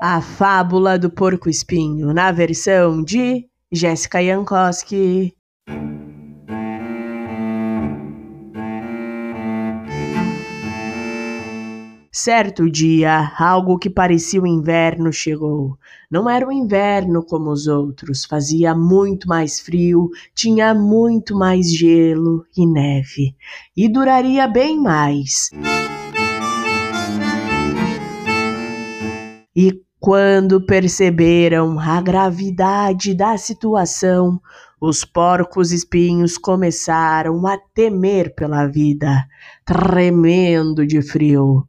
A Fábula do Porco Espinho, na versão de Jéssica Jankowski. Certo dia, algo que parecia o inverno chegou. Não era o inverno como os outros, fazia muito mais frio, tinha muito mais gelo e neve, e duraria bem mais. E quando perceberam a gravidade da situação, os porcos espinhos começaram a temer pela vida, tremendo de frio.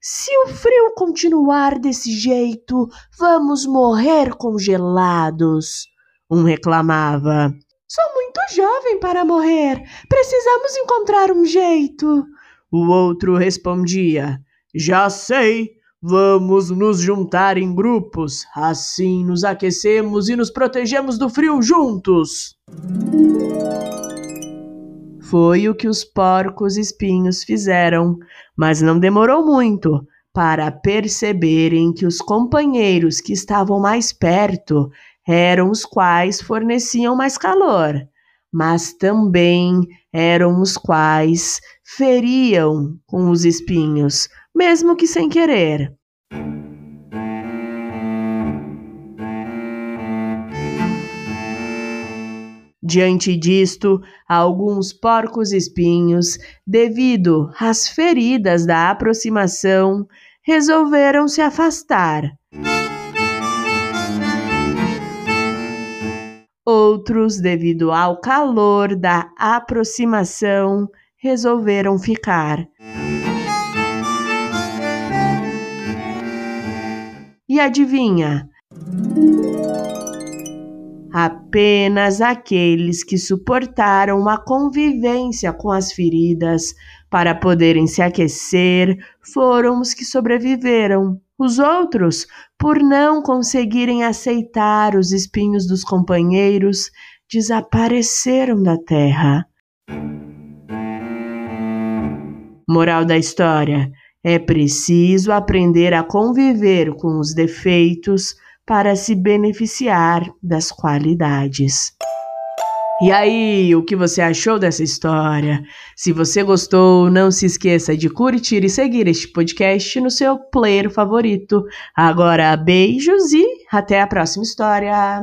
Se o frio continuar desse jeito, vamos morrer congelados. Um reclamava. Sou muito jovem para morrer. Precisamos encontrar um jeito. O outro respondia: Já sei, vamos nos juntar em grupos, assim nos aquecemos e nos protegemos do frio juntos. Foi o que os porcos espinhos fizeram, mas não demorou muito para perceberem que os companheiros que estavam mais perto eram os quais forneciam mais calor mas também eram os quais feriam com os espinhos, mesmo que sem querer. Diante disto, alguns porcos espinhos, devido às feridas da aproximação, resolveram se afastar. Outros, devido ao calor da aproximação, resolveram ficar. E adivinha? Apenas aqueles que suportaram a convivência com as feridas para poderem se aquecer foram os que sobreviveram. Os outros, por não conseguirem aceitar os espinhos dos companheiros, desapareceram da terra. Moral da história: é preciso aprender a conviver com os defeitos para se beneficiar das qualidades. E aí, o que você achou dessa história? Se você gostou, não se esqueça de curtir e seguir este podcast no seu player favorito. Agora, beijos e até a próxima história!